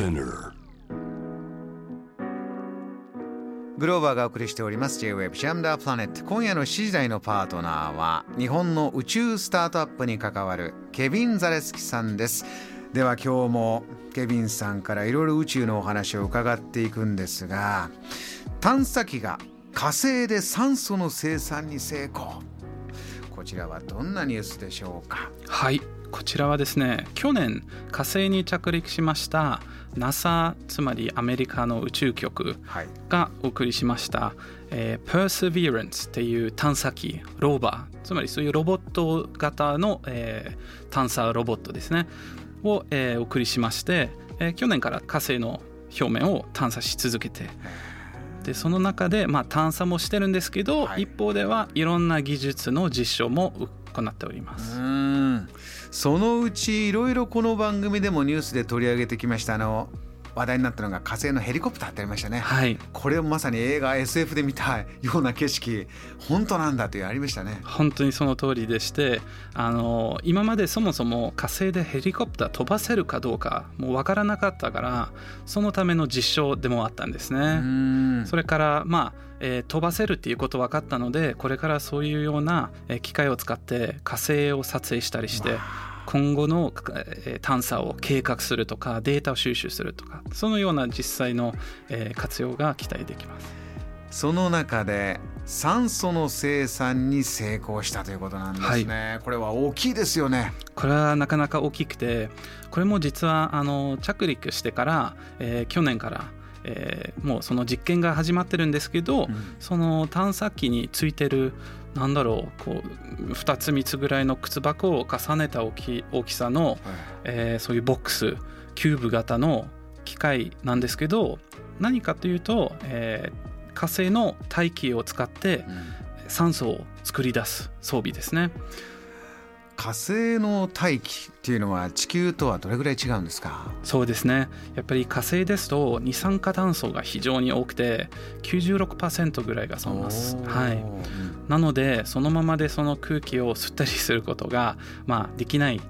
Spinner. グローバーがお送りしております。J-Web ジャムダープラネット今夜の7時台のパートナーは日本の宇宙スタートアップに関わるケビン・ザレスキさんです。では今日もケビンさんからいろいろ宇宙のお話を伺っていくんですが探査機が火星で酸素の生産に成功。こちらはどんなニュースでしょうか？はいこちらはですね去年火星に着陸しました NASA つまりアメリカの宇宙局がお送りしました、はい、えー、Perseverance っていう探査機ローバーつまりそういうロボット型の、えー、探査ロボットですねを、えー、お送りしまして、えー、去年から火星の表面を探査し続けてでその中で、まあ、探査もしてるんですけど、はい、一方ではいろんな技術の実証も行っておりますそのうちいろいろこの番組でもニュースで取り上げてきました。の話題になったのが火星のヘリコプターってありましたね、はい、これをまさに映画 SF で見たような景色。本当なんだというありましたね。本当にその通りでしてあの今までそもそも火星でヘリコプター飛ばせるかどうかもう分からなかったからそのための実証でもあったんですね。それからまあえー、飛ばせるっていうこと分かったのでこれからそういうような機械を使って火星を撮影したりして今後の探査を計画するとかデータを収集するとかそのような実際の活用が期待できます。その中で酸素の生産に成功したということなんですね、はい、これは大きいですよね。これはなかなか大きくてこれも実はあの着陸してから、えー、去年からえー、もうその実験が始まってるんですけど、うん、その探査機についてるなんだろうこう2つ3つぐらいの靴箱を重ねた大き大きさの、はい、えー、そういうボックスキューブ型の機械なんですけど何かというと、えー、火星の大気を使って酸素を作り出す装備ですね。火星の大気っていうのは地球とはどれぐらい違うんですか？そうですね。やっぱり火星ですと二酸化炭素が非常に多くて96%ぐらいがそうます、はい、なのでそのままでその空気を吸ったりすることが、まあ、できない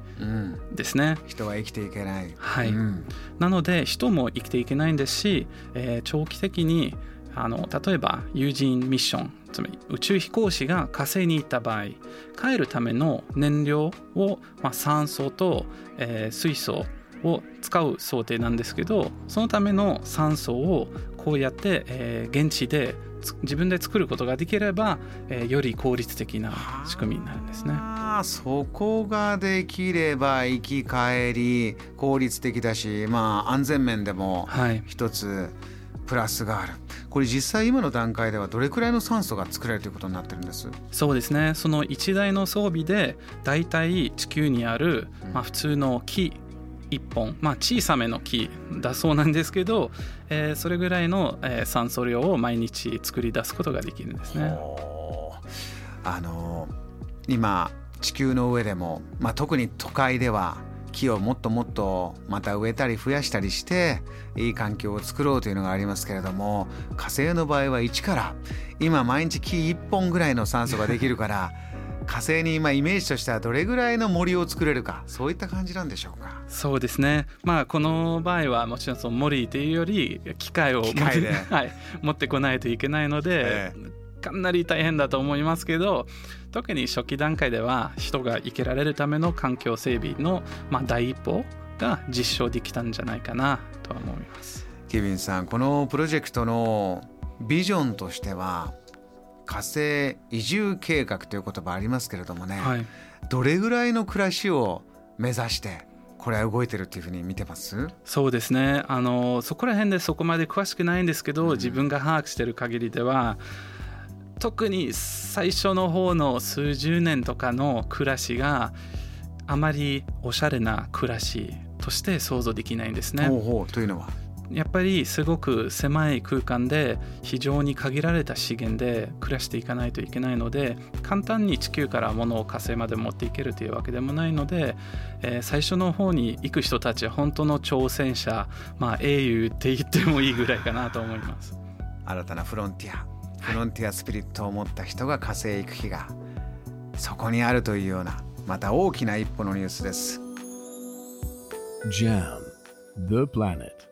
ですね、うん、人は生きていけない、はい、うん、なので人も生きていけないんですし、えー、長期的にあの例えば有人ミッションつまり宇宙飛行士が火星に行った場合帰るための燃料を、まあ、酸素と、えー、水素を使う想定なんですけどそのための酸素をこうやって、えー、現地で自分で作ることができれば、えー、より効率的な仕組みになるんですね。そこができれば行き帰り効率的だし、まあ、安全面でも一つプラスがある。はいこれ実際今の段階ではどれくらいの酸素が作られるということになってるんです？そうですねその1台の装備で大体地球にある、まあ、普通の木1本、まあ、小さめの木だそうなんですけど、えー、それぐらいの、えー、酸素量を毎日作り出すことができるんですね。あの今地球の上でも、まあ、特に都会では木をもっともっとまた植えたり増やしたりしていい環境を作ろうというのがありますけれども火星の場合は一から今毎日木1本ぐらいの酸素ができるから 火星に今イメージとしてはどれぐらいの森を作れるかそういった感じなんでしょうか？そうですね。まあこの場合はもちろんその森というより機械を機械で、はい、持ってこないといけないので、ええかなり大変だと思いますけど特に初期段階では人が生きられるための環境整備の、まあ、第一歩が実証できたんじゃないかなとは思います。ケビンさんこのプロジェクトのビジョンとしては火星移住計画という言葉ありますけれどもね、はい、どれぐらいの暮らしを目指してこれは動いてるっていうふうに見てます？そうですね。あのそこら辺でそこまで詳しくないんですけど、うん、自分が把握してる限りでは特に最初の方の数十年とかの暮らしがあまりおしゃれな暮らしとして想像できないんですね。ほうほうというのは？やっぱりすごく狭い空間で非常に限られた資源で暮らしていかないといけないので簡単に地球から物を火星まで持っていけるというわけでもないので、えー、最初の方に行く人たちは本当の挑戦者、まあ、英雄って言ってもいいぐらいかなと思います。新たなフロンティアフロンティアスピリットを持った人が火星へ行く日がそこにあるというようなまた大きな一歩のニュースです。JAM The Planet